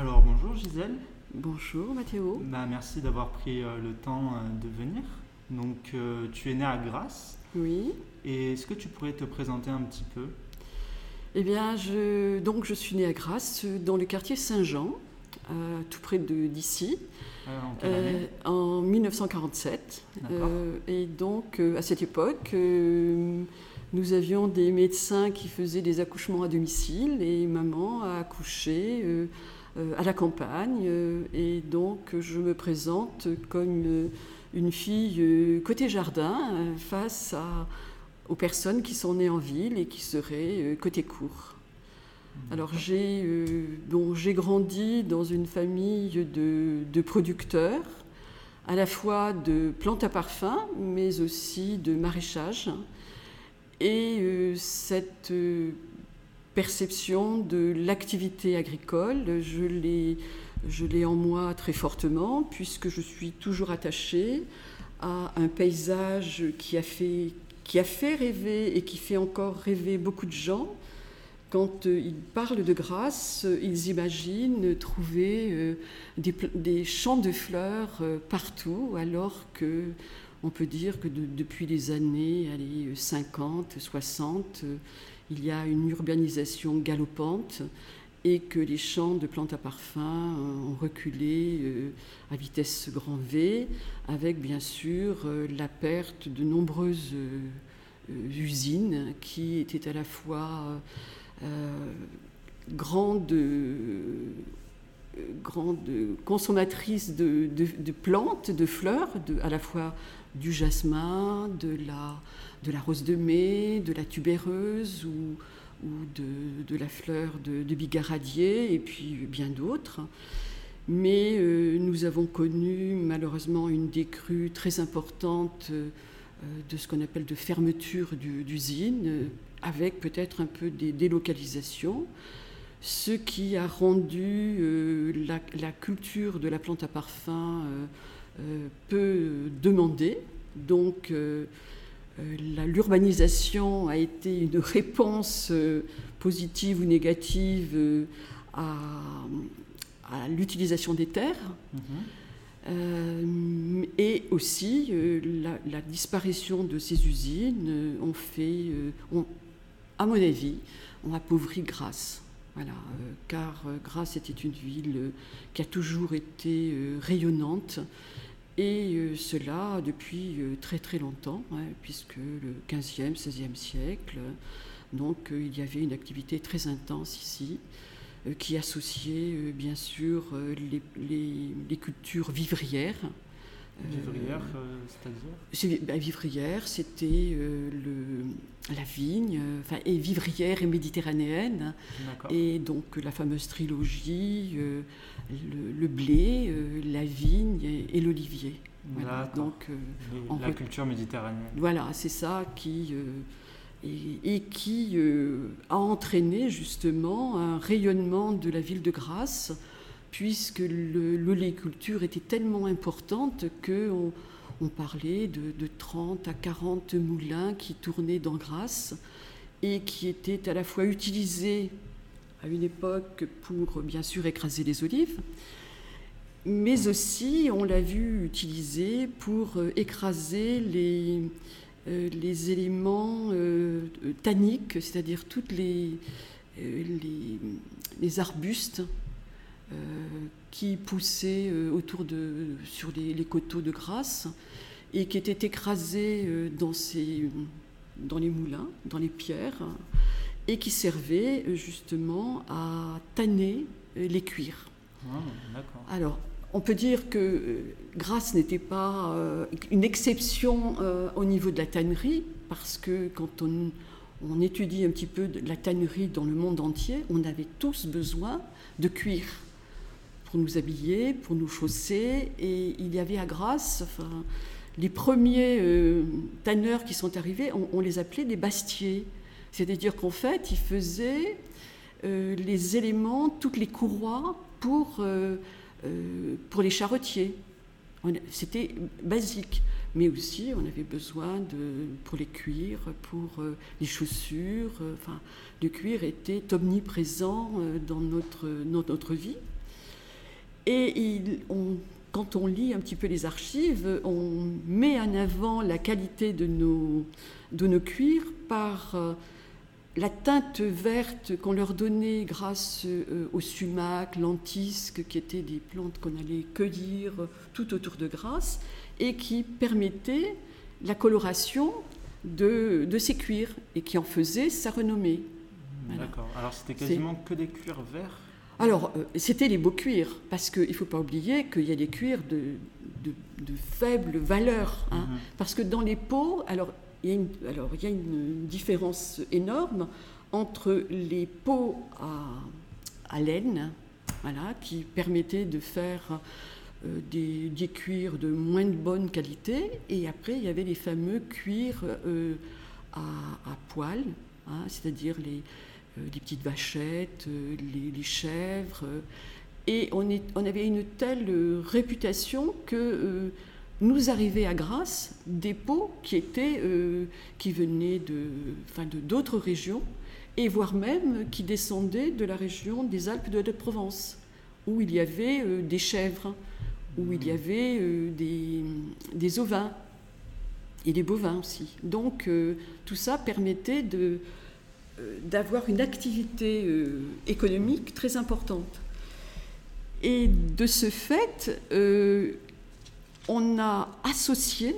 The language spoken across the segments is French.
Alors bonjour Gisèle. Bonjour Mathéo. Bah, merci d'avoir pris euh, le temps euh, de venir. Donc euh, tu es né à Grasse. Oui. Et est-ce que tu pourrais te présenter un petit peu? Eh bien, je, donc je suis née à Grasse, dans le quartier Saint-Jean, tout près de d'ici, En en 1947. D'accord. Euh, et donc, à cette époque, nous avions des médecins qui faisaient des accouchements à domicile et maman a accouché à la campagne. euh, et donc, je me présente comme euh, une fille euh, côté jardin euh, face à- aux personnes qui sont nées en ville et qui seraient euh, côté cour. Alors j'ai euh, bon, grandi dans une famille de, de producteurs, à la fois de plantes à parfum, mais aussi de maraîchage. Et euh, cette euh, perception de l'activité agricole, je l'ai, je l'ai en moi très fortement, puisque je suis toujours attachée à un paysage qui a fait, qui a fait rêver et qui fait encore rêver beaucoup de gens. Quand euh, ils parlent de grâce, euh, ils imaginent trouver euh, des, champs de fleurs partout, alors que on peut dire que de- depuis les années allez, 50, 60, euh, il y a une urbanisation galopante et que les champs de plantes à parfum euh, ont reculé euh, à vitesse grand V, avec bien sûr euh, la perte de nombreuses usines qui étaient à la fois grandes, consommatrices de, plantes, de fleurs, à la fois du jasmin, de la, de la rose de mai, de la tubéreuse ou, ou de, de la fleur de, bigaradier et puis bien d'autres. Mais euh, nous avons connu malheureusement une décrue très importante euh, de ce qu'on appelle de fermeture du- d'usines, avec peut-être un peu des délocalisations, ce qui a rendu euh, la, culture de la plante à parfum peu demandée. Donc euh, euh, l'urbanisation a été une réponse euh, positive ou négative euh, à, à l'utilisation des terres. Mhm. Euh, et aussi, euh, la, la disparition de ces usines euh, ont fait, euh, à mon avis, ont appauvri Grasse. Voilà, euh, car euh, Grasse était une ville euh, qui a toujours été euh, rayonnante, et euh, cela depuis euh, très très longtemps, hein, puisque le 15e, 16e siècle, donc euh, il y avait une activité très intense ici qui associait bien sûr les cultures vivrières. Euh, Vivrière, euh, c'est-à-dire c'est- bah, vivrière, c'était euh, le- la vigne, euh, et vivrière et méditerranéenne, D'accord. et donc la fameuse trilogie, le, le blé, la vigne et, et l'olivier. Voilà, donc euh, en la fait- culture méditerranéenne. voilà, c'est ça qui euh, et, et qui euh, a entraîné justement un rayonnement de la ville de Grasse, puisque l'oléiculture était tellement importante que on, parlait de, de 30 à 40 moulins qui tournaient dans Grasse et qui étaient à la fois utilisés à une époque pour bien sûr écraser les olives, mais aussi, on l'a vu utilisé pour euh, écraser les, euh, éléments euh, tanniques, c'est-à-dire toutes les, les, arbustes qui poussaient euh, autour de, sur les, les coteaux de Grasse et qui étaient écrasés euh, dans, ces, dans les moulins, dans les pierres, et qui servaient euh, justement à tanner euh, les cuirs. Ah. Alors, on peut dire que euh, Grasse n'était pas euh, une exception euh, au niveau de la tannerie, parce que quand on, on étudie un petit peu de la tannerie dans le monde entier, on avait tous besoin de cuir pour nous habiller, pour nous chausser, et il y avait à Grasse, les premiers euh, tanneurs qui sont arrivés, on, les appelait des bastiers. C'est-à-dire qu'en fait, ils faisaient euh, les éléments, toutes les courroies pour, euh, pour les charretiers. C'était basique. Mais aussi, on avait besoin de, pour les cuirs, pour les chaussures. Enfin, le cuir était omniprésent dans notre, dans notre vie. Et quand on lit un petit peu les archives, on met en avant la qualité de nos, de nos cuirs par euh, la teinte verte qu'on leur donnait grâce euh, au sumac, l'antisque, qui étaient des plantes qu'on allait cueillir tout autour de Grasse, et qui permettaient la coloration de, de ces cuirs, et qui en faisaient sa renommée. D'accord. Alors c'était quasiment que des cuirs verts alors, euh, c'était les beaux cuirs, parce qu'il ne faut pas oublier qu'il y a des cuirs de, de, faible valeur. Hein. Mhm. Parce que dans les peaux, alors il, y a une, alors, il y a une différence énorme entre les peaux à, à laine, voilà, qui permettaient de faire euh, des, des, cuirs de moins de bonne qualité, et après il y avait les fameux cuirs euh, à, à poil, hein, c'est-à-dire les, les petites vachettes, euh, les, chèvres. Euh, et on, avait une telle réputation que nous arrivaient à Grasse des pots qui, étaient, qui venaient de, de d'autres régions, et voire même qui descendaient de la région des Alpes de la Provence, où il y avait des chèvres, où il y avait des, des ovins et des bovins aussi. Donc tout ça permettait de, euh, d'avoir une activité euh, économique très importante. Et de ce fait, euh, on a associé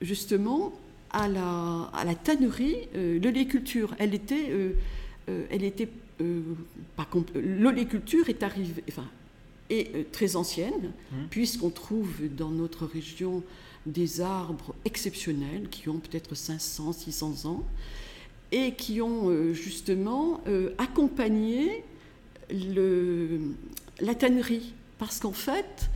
justement à la, à la tannerie l'oléculture. Elle était, elle était pas l'oléculture est arrivée, enfin, est très ancienne, mmh. puisqu'on trouve dans notre région des arbres exceptionnels qui ont peut-être 500, 600 ans et qui ont euh, justement euh, accompagné le, la tannerie. Parce qu'en fait,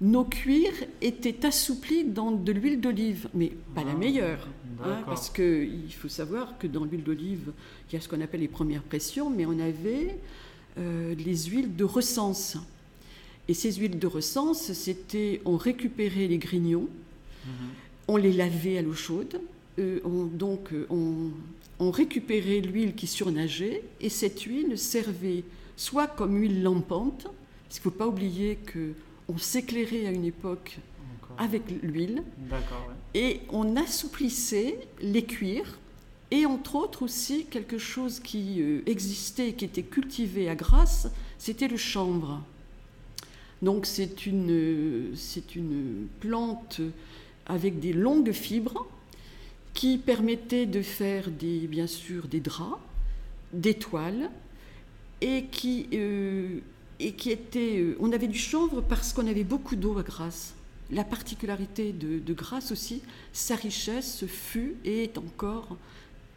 nos cuirs étaient assouplis dans de l'huile d'olive, mais pas la ah, meilleure. Hein, parce qu'il faut savoir que dans l'huile d'olive, il y a ce qu'on appelle les premières pressions, mais on avait euh, les huiles de recense. Et ces huiles de recense, c'était on récupérait les grignons, mhm. on les lavait à l'eau chaude, donc on, on récupérait l'huile qui surnageait et cette huile servait soit comme huile lampante, parce qu'il ne faut pas oublier qu'on s'éclairait à une époque avec l'huile, et on assouplissait les cuirs, et entre autres aussi quelque chose qui euh, existait, qui était cultivé à Grasse, c'était le chanvre. Donc c'est une, c'est une plante avec des longues fibres qui permettait de faire des, bien sûr des draps, des toiles, et qui, euh, et qui était... Euh, on avait du chanvre parce qu'on avait beaucoup d'eau à Grasse. La particularité de, de, Grasse aussi, sa richesse fut et est encore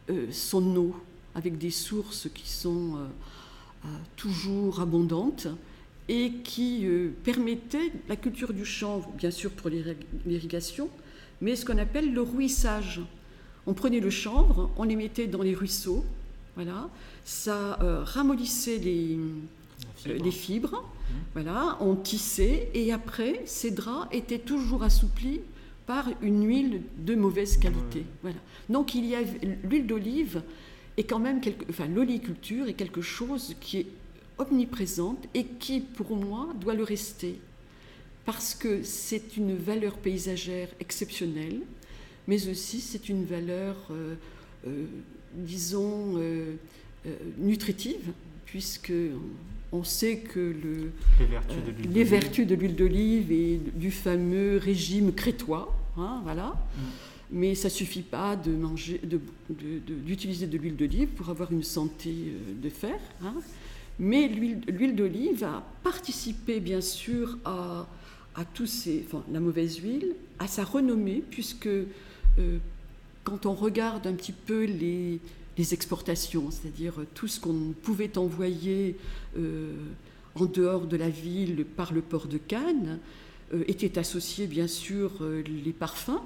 euh, son eau, avec des sources qui sont toujours abondantes et qui permettaient la culture du chanvre, bien sûr pour l'irrigation, mais ce qu'on appelle le ruissage. On prenait le chanvre, on les mettait dans les ruisseaux, voilà, ça euh, ramollissait les, les fibres, mmh. voilà, on tissait et après ces draps étaient toujours assouplis par une huile de mauvaise qualité. Voilà. Donc il y a l'huile d'olive est quand même quelque, enfin l'oliculture est quelque chose qui est omniprésente et qui pour moi doit le rester parce que c'est une valeur paysagère exceptionnelle mais aussi c'est une valeur, euh, euh, disons, euh, nutritive, puisque on sait que le, les vertus de l'huile d'olive et du fameux régime crétois, hein, voilà. Mm. Mais ça suffit pas de manger, d'utiliser de, l'huile d'olive pour avoir une santé de fer. Hein. Mais l'huile d'olive a participé bien sûr à, à tous ces, enfin, la mauvaise huile, à sa renommée, puisque quand on regarde un petit peu les, exportations, c'est-à-dire tout ce qu'on pouvait envoyer euh, en dehors de la ville par le port de Cannes, euh, étaient associés bien sûr les parfums,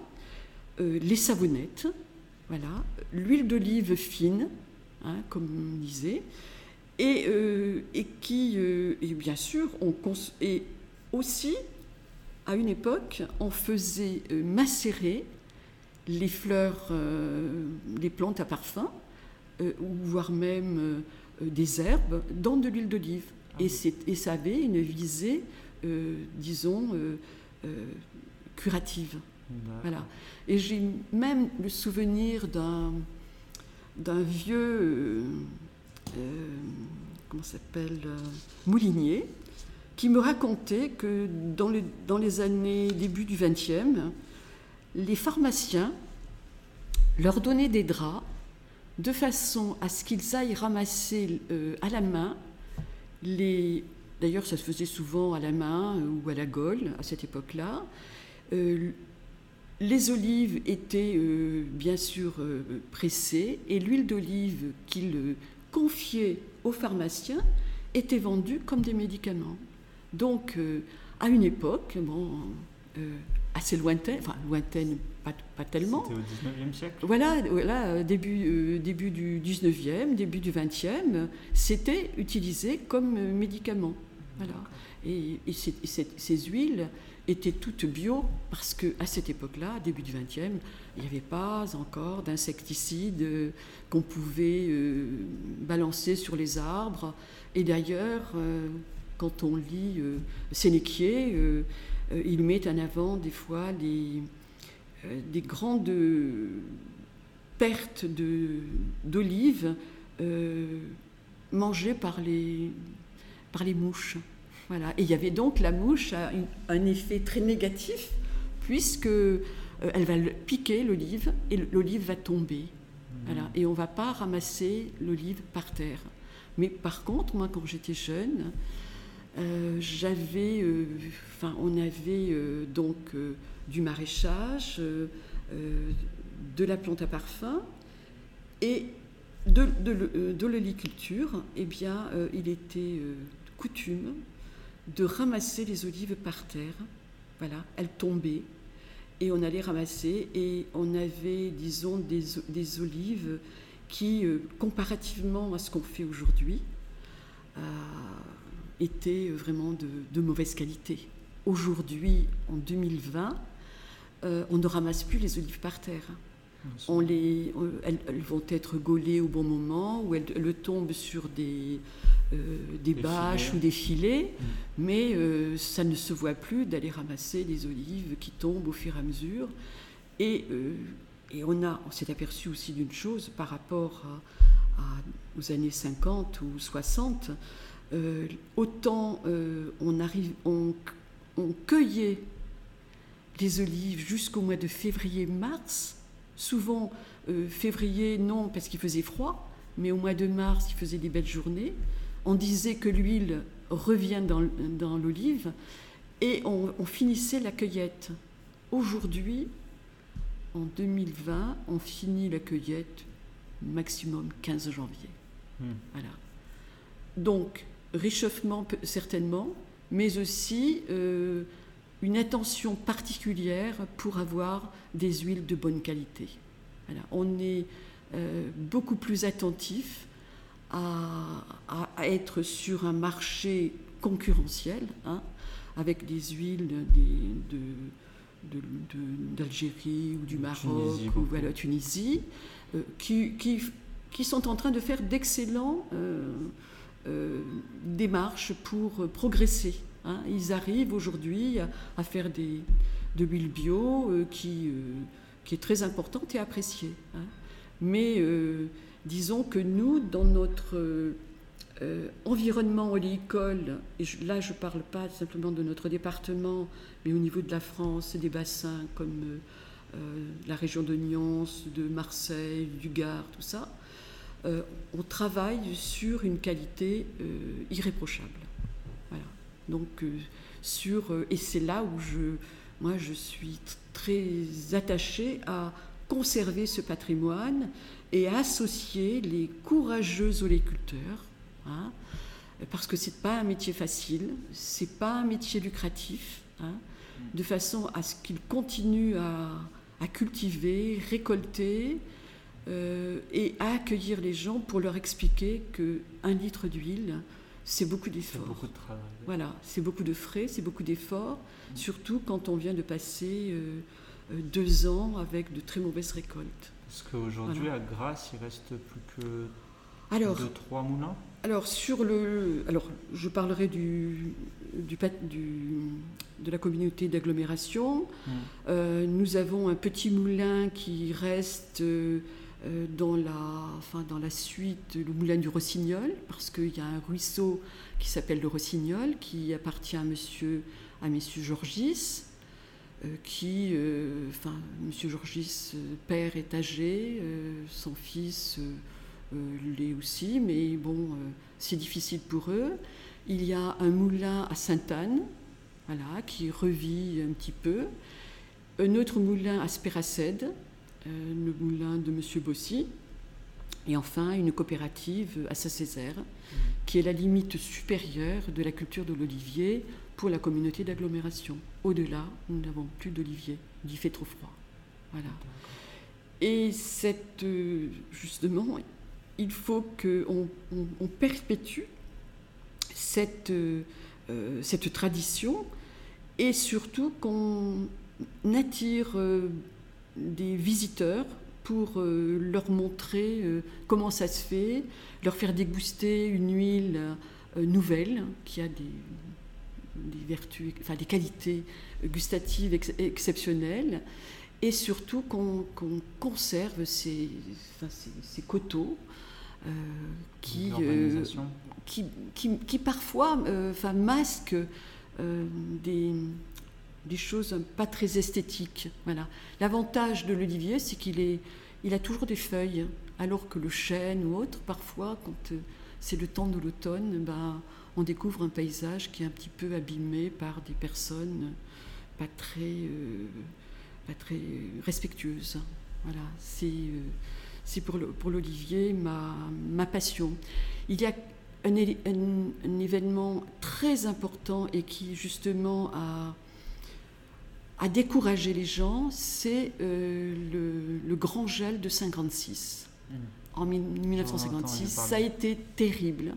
les savonnettes, voilà, l'huile d'olive fine, hein, comme on disait, et, qui, et bien sûr, et aussi, à une époque, on faisait macérer les fleurs, euh, les plantes à parfum, euh, ou voire même euh, des herbes, dans de l'huile d'olive. Ah et, ça avait une visée disons, curative. Voilà. Et j'ai même le souvenir d'un d'un vieux, comment s'appelle, moulinier, qui me racontait que dans, dans les années début du XXe, les pharmaciens leur donnaient des draps de façon à ce qu'ils aillent ramasser euh, à la main les. D'ailleurs, ça se faisait souvent à la main euh, ou à la gaule à cette époque-là. Euh, les olives étaient bien sûr pressées et l'huile d'olive qu'ils confiaient aux pharmaciens était vendue comme des médicaments. Donc, à une époque, bon, assez lointaine, enfin lointaine, pas, pas tellement. C'était au 19e siècle Voilà, voilà début, euh, début du 19e, début du 20e, c'était utilisé comme médicament. Voilà. Et, ces, huiles étaient toutes bio parce qu'à cette époque-là, début du 20e, il n'y avait pas encore d'insecticides qu'on pouvait euh, balancer sur les arbres. Et d'ailleurs, euh, quand on lit Sénéquier, euh, il met en avant des fois des, euh, des grandes pertes d'olives euh, mangées par les, par les mouches. Voilà. Et il y avait donc la mouche a un effet très négatif puisque elle va piquer l'olive et l'olive va tomber. Voilà. Et on ne va pas ramasser l'olive par terre. Mais par contre, moi, quand j'étais jeune, euh, j'avais, euh, on avait euh, donc du maraîchage, de la plante à parfum et de, de, l'oliculture. Eh bien, il était coutume de ramasser les olives par terre. Voilà, elles tombaient et on allait ramasser et on avait, disons, des olives qui, comparativement à ce qu'on fait aujourd'hui, étaient vraiment de, mauvaise qualité. Aujourd'hui, en 2020, euh, on ne ramasse plus les olives par terre. On les, elles, vont être gaulées au bon moment, ou elles, tombent sur des, euh, des bâches ou des filets, mm. mais euh, ça ne se voit plus d'aller ramasser des olives qui tombent au fur et à mesure. Et, et on, a, on s'est aperçu aussi d'une chose par rapport à, aux années 50 ou 60, euh, autant euh, on, arrive, on, cueillait les olives jusqu'au mois de février-mars, souvent euh, février non parce qu'il faisait froid, mais au mois de mars il faisait des belles journées. On disait que l'huile revient dans, l'olive et on, finissait la cueillette. Aujourd'hui, en 2020, on finit la cueillette maximum 15 janvier. Hmm. Voilà. Donc, réchauffement certainement, mais aussi euh, une attention particulière pour avoir des huiles de bonne qualité. On est euh, beaucoup plus attentif à, être sur un marché concurrentiel, hein, avec des huiles d'Algérie ou du Maroc ou de la Tunisie, euh, qui, qui, sont en train de faire d'excellents euh, démarche pour progresser. Hein. Ils arrivent aujourd'hui à, faire des, de l'huile bio euh, qui, euh, qui est très importante et appréciée. Hein. Mais disons que nous, dans notre environnement oléicole, et là je ne parle pas simplement de notre département, mais au niveau de la France, des bassins comme la région de Nyons, de Marseille, du Gard, tout ça, euh, on travaille sur une qualité euh, irréprochable. Voilà. Donc, euh, sur, et c'est là où je, moi, je suis très attachée à conserver ce patrimoine et à associer les courageux oléculteurs, hein, parce que c'est pas un métier facile, c'est pas un métier lucratif, hein, de façon à ce qu'ils continuent à cultiver, récolter, euh, et à accueillir les gens pour leur expliquer que un litre d'huile, c'est beaucoup d'efforts. C'est beaucoup de travail. Voilà, c'est beaucoup de frais, c'est beaucoup d'efforts, mm. surtout quand on vient de passer euh, euh, deux ans avec de très mauvaises récoltes. Parce qu'aujourd'hui, à Grasse, il reste plus que Alors, deux, trois moulins Alors, sur le, alors, je parlerai du, du, de la communauté d'agglomération. Mmh. Euh, nous avons un petit moulin qui reste euh, dans, la, enfin, dans la suite, le moulin du Rossignol, parce qu'il y a un ruisseau qui s'appelle le Rossignol, qui appartient à monsieur, à monsieur Georgis, euh, qui, enfin, monsieur Georgis, père est âgé, son fils l'est aussi, mais bon, c'est difficile pour eux. Il y a un moulin à Sainte-Anne, voilà, qui revit un petit peu. Un autre moulin à Spéracède, euh, le moulin de M. Bossy. Et enfin, une coopérative à Saint-Césaire, qui est la limite supérieure de la culture de l'olivier pour la communauté d'agglomération. Au-delà, nous n'avons plus d'olivier, il fait trop froid. Voilà. Et cette, euh, justement, il faut qu'on on perpétue cette, euh, cette tradition et surtout qu'on attire euh, des visiteurs pour euh, leur montrer comment ça se fait, leur faire déguster une huile nouvelle qui a des, des, vertus, enfin des qualités gustatives exceptionnelles et surtout qu'on conserve ces, ces coteaux euh, qui, euh, qui, qui, qui, parfois euh, enfin, masquent des, des choses pas très esthétiques. Voilà. L'avantage de l'olivier, c'est qu'il est, il a toujours des feuilles, alors que le chêne ou autre, parfois, quand c'est le temps de l'automne, ben, on découvre un paysage qui est un petit peu abîmé par des personnes pas très, pas très respectueuses. Voilà, c'est c'est pour l'olivier ma, ma, passion. Il y a un, un, événement très important et qui justement a, a découragé les gens, c'est euh, le, le, grand gel de 56. Mmh. En 1956, ça a été terrible.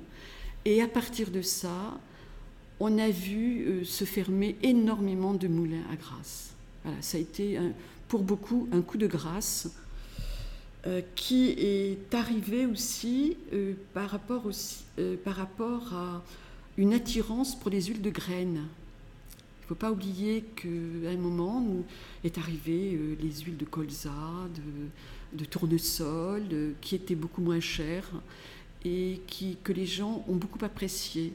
Et à partir de ça, on a vu euh, se fermer énormément de moulins à grâce. Voilà, ça a été pour beaucoup un coup de grâce euh, qui est arrivé aussi, par, rapport aussi par rapport à une attirance pour les huiles de graines. Il ne faut pas oublier qu'à un moment, nous est arrivé les huiles de colza, de, tournesol, qui étaient beaucoup moins chères et qui, que les gens ont beaucoup apprécié.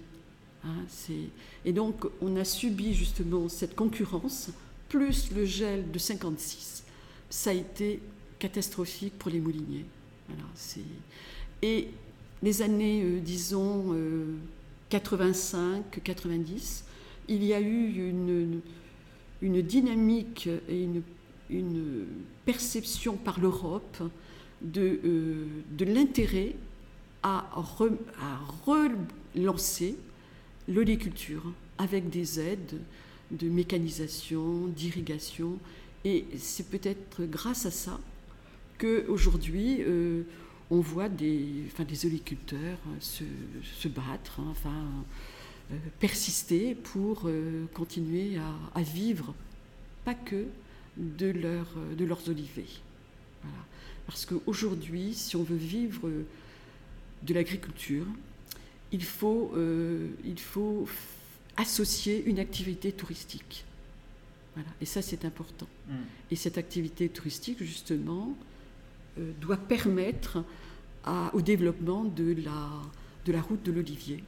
Hein, et donc, on a subi justement cette concurrence, plus le gel de 56. Ça a été catastrophique pour les mouliniers. et les années, euh, disons, 85, euh, 90, il y a eu une, une dynamique et une, une perception par l'Europe de, euh, de l'intérêt à, à, relancer l'oliculture avec des aides de mécanisation, d'irrigation. Et c'est peut-être grâce à ça qu'aujourd'hui, euh, on voit des, enfin, des oliculteurs se, se battre, hein, enfin, persister pour euh, continuer à, à, vivre, pas que de, leur, de leurs olivets. Voilà. Parce qu'aujourd'hui, si on veut vivre de l'agriculture, il faut, il faut associer une activité touristique. Voilà. Et ça, c'est important. Mmh. Et cette activité touristique, justement, euh, doit permettre à, au développement de la, de la route de l'Olivier.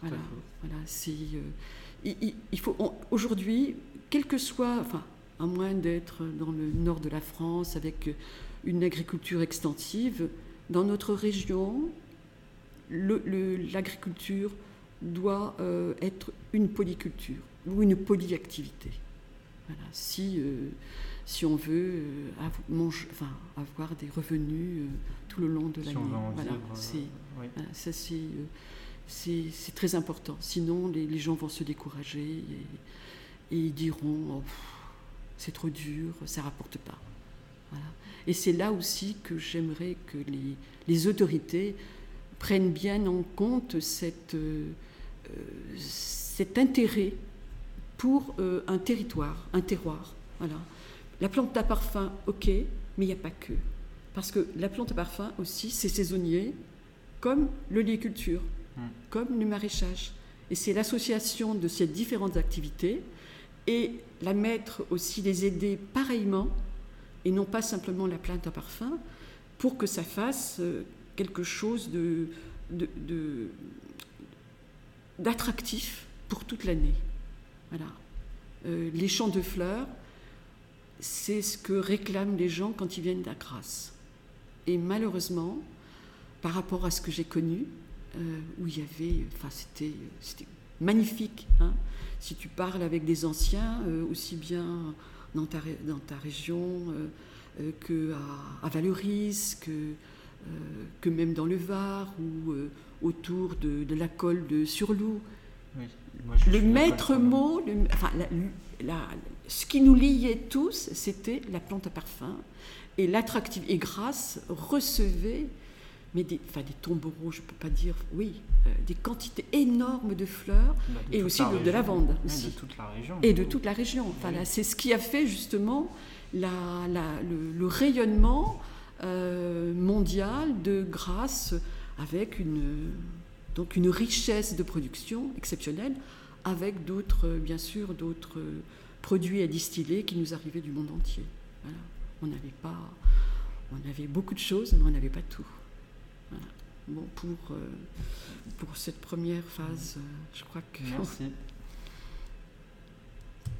Voilà, voilà c'est, euh, il, faut aujourd'hui, quel que soit, enfin, à moins d'être dans le nord de la France avec une agriculture extensive, dans notre région, l'agriculture doit euh, être une polyculture ou une polyactivité. Voilà. Si si on veut euh, enfin, avoir des revenus euh, tout le long de l'année. voilà, ça c'est très important. Sinon, les, gens vont se décourager et, ils diront oh, c'est trop dur, ça rapporte pas. Et c'est là aussi que j'aimerais que les, autorités prennent bien en compte cette, euh, cet intérêt pour un territoire, un terroir. La plante à parfum, ok, mais il n'y a pas que. Parce que la plante à parfum aussi, c'est saisonnier, comme l'oliculture. Mm. comme le maraîchage. Et c'est l'association de ces différentes activités et la mettre aussi les aider pareillement et non pas simplement la plante à parfum pour que ça fasse euh, quelque chose de, d'attractif pour toute l'année. Voilà. Euh, les champs de fleurs, c'est ce que réclament les gens quand ils viennent d'Agras. Et malheureusement, par rapport à ce que j'ai connu, où il y avait, enfin c'était, c'était magnifique. Hein. si tu parles avec des anciens, euh, aussi bien dans ta, dans ta région euh, que à, Valoris, que, que même dans le Var ou autour de, la colle de Surloup. le maître mot, enfin, ce qui nous liait tous, c'était la plante à parfum et l'attractivité. Et grâce recevait mais des, enfin, des tombereaux, je ne peux pas dire, oui, euh, des quantités énormes de fleurs bah, et aussi de, lavande. Et de toute la région. Et de toute la région. Enfin, c'est ce qui a fait justement la, le, rayonnement euh, mondial de Grasse avec une, donc une richesse de production exceptionnelle avec d'autres, bien sûr, d'autres produits à distiller qui nous arrivaient du monde entier. Voilà. On n'avait pas, on avait beaucoup de choses, mais on n'avait pas tout. Bon, pour, euh, pour cette première phase, euh, je crois que.